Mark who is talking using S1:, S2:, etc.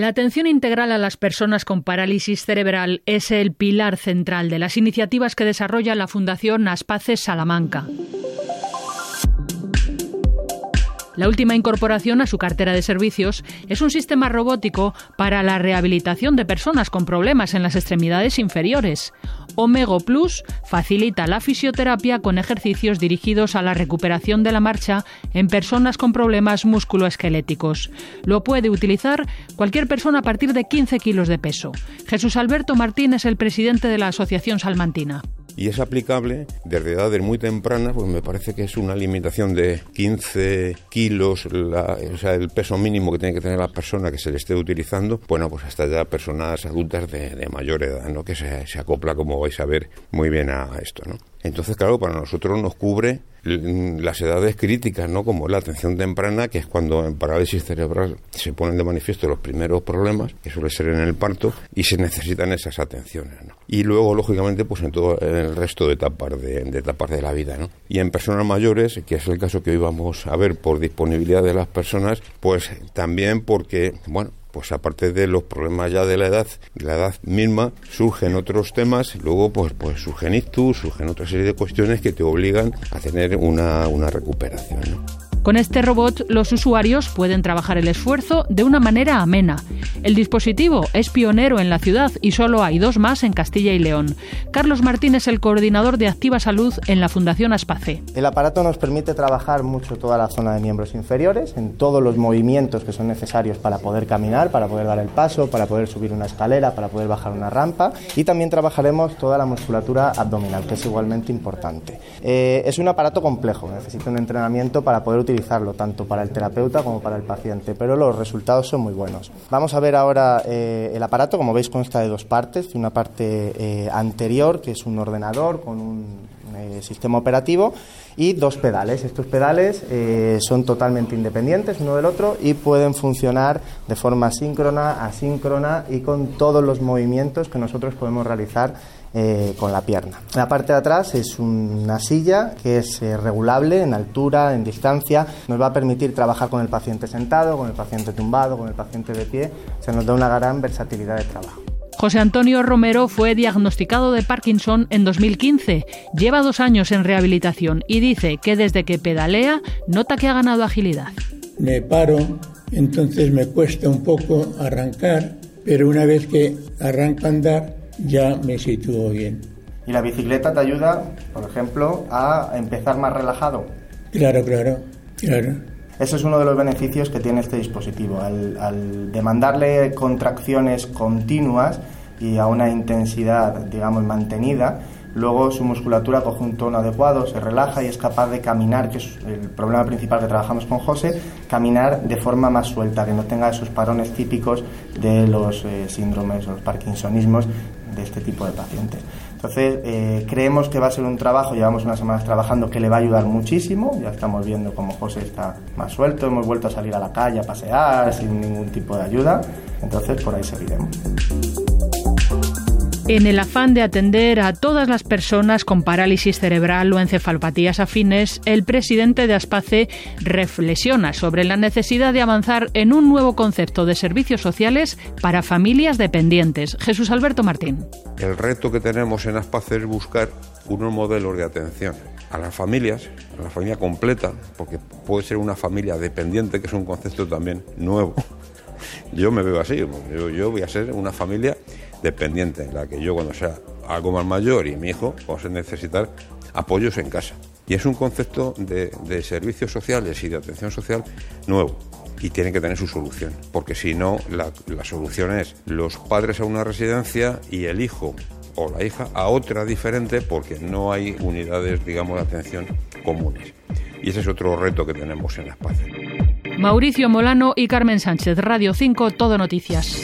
S1: La atención integral a las personas con parálisis cerebral es el pilar central de las iniciativas que desarrolla la Fundación Aspaces Salamanca. La última incorporación a su cartera de servicios es un sistema robótico para la rehabilitación de personas con problemas en las extremidades inferiores. Omego Plus facilita la fisioterapia con ejercicios dirigidos a la recuperación de la marcha en personas con problemas musculoesqueléticos. Lo puede utilizar cualquier persona a partir de 15 kilos de peso. Jesús Alberto Martín es el presidente de la Asociación Salmantina
S2: y es aplicable desde edades muy tempranas, pues me parece que es una limitación de 15 kilos, o sea, el peso mínimo que tiene que tener la persona que se le esté utilizando, bueno, pues hasta ya personas adultas de, mayor edad, ¿no? Que se, se acopla, como vais a ver, muy bien a esto, ¿no? Entonces, claro, para nosotros nos cubre las edades críticas, ¿no? Como la atención temprana, que es cuando en parálisis cerebral se ponen de manifiesto los primeros problemas, que suele ser en el parto, y se necesitan esas atenciones, ¿no? Y luego, lógicamente, pues en todo el resto de etapas de, de etapas de la vida, ¿no? Y en personas mayores, que es el caso que hoy vamos a ver por disponibilidad de las personas, pues también porque, bueno, pues aparte de los problemas ya de la edad, de la edad misma, surgen otros temas, luego pues, pues surgen ictus, surgen otra serie de cuestiones que te obligan a tener una, una recuperación.
S1: Con este robot, los usuarios pueden trabajar el esfuerzo de una manera amena. El dispositivo es pionero en la ciudad y solo hay dos más en Castilla y León. Carlos Martín es el coordinador de Activa Salud en la Fundación Aspace.
S3: El aparato nos permite trabajar mucho toda la zona de miembros inferiores, en todos los movimientos que son necesarios para poder caminar, para poder dar el paso, para poder subir una escalera, para poder bajar una rampa y también trabajaremos toda la musculatura abdominal, que es igualmente importante. Eh, es un aparato complejo, necesita un entrenamiento para poder utilizarlo utilizarlo tanto para el terapeuta como para el paciente, pero los resultados son muy buenos. Vamos a ver ahora eh, el aparato, como veis consta de dos partes, una parte eh, anterior que es un ordenador con un eh, sistema operativo y dos pedales. Estos pedales son totalmente independientes uno del otro y pueden funcionar de forma síncrona, asíncrona y con todos los movimientos que nosotros podemos realizar eh, con la pierna. La parte de atrás es una silla que es eh, regulable en altura, en distancia, nos va a permitir trabajar con el paciente sentado, con el paciente tumbado, con el paciente de pie, se nos da una gran versatilidad de trabajo.
S1: José Antonio Romero fue diagnosticado de Parkinson en 2015. Lleva dos años en rehabilitación y dice que desde que pedalea nota que ha ganado agilidad.
S4: Me paro, entonces me cuesta un poco arrancar, pero una vez que arranco a andar, ya me sitúo bien.
S3: ¿Y la bicicleta te ayuda, por ejemplo, a empezar más relajado?
S4: Claro, claro, claro.
S3: Ese es uno de los beneficios que tiene este dispositivo. Al, demandarle contracciones continuas y a una intensidad, digamos, mantenida, luego su musculatura coge un tono adecuado, se relaja y es capaz de caminar, que es el problema principal que trabajamos con José, caminar de forma más suelta, que no tenga esos parones típicos de los eh, síndromes o los parkinsonismos de este tipo de pacientes. Entonces, eh, creemos que va a ser un trabajo, llevamos unas semanas trabajando, que le va a ayudar muchísimo. Ya estamos viendo cómo José está más suelto, hemos vuelto a salir a la calle a pasear sin ningún tipo de ayuda. Entonces, por ahí seguiremos.
S1: En el afán de atender a todas las personas con parálisis cerebral o encefalopatías afines, el presidente de Aspace reflexiona sobre la necesidad de avanzar en un nuevo concepto de servicios sociales para familias dependientes. Jesús Alberto Martín.
S2: El reto que tenemos en Aspace es buscar unos modelos de atención a las familias, a la familia completa, porque puede ser una familia dependiente, que es un concepto también nuevo. Yo me veo así, yo, voy a ser una familia dependiente, en la que yo cuando sea algo más mayor y mi hijo vamos a necesitar apoyos en casa. Y es un concepto de, servicios sociales y de atención social nuevo y tiene que tener su solución, porque si no, la, solución es los padres a una residencia y el hijo o la hija a otra diferente porque no hay unidades, digamos, de atención comunes. Y ese es otro reto que tenemos en la espacio.
S1: Mauricio Molano y Carmen Sánchez, Radio 5, Todo Noticias.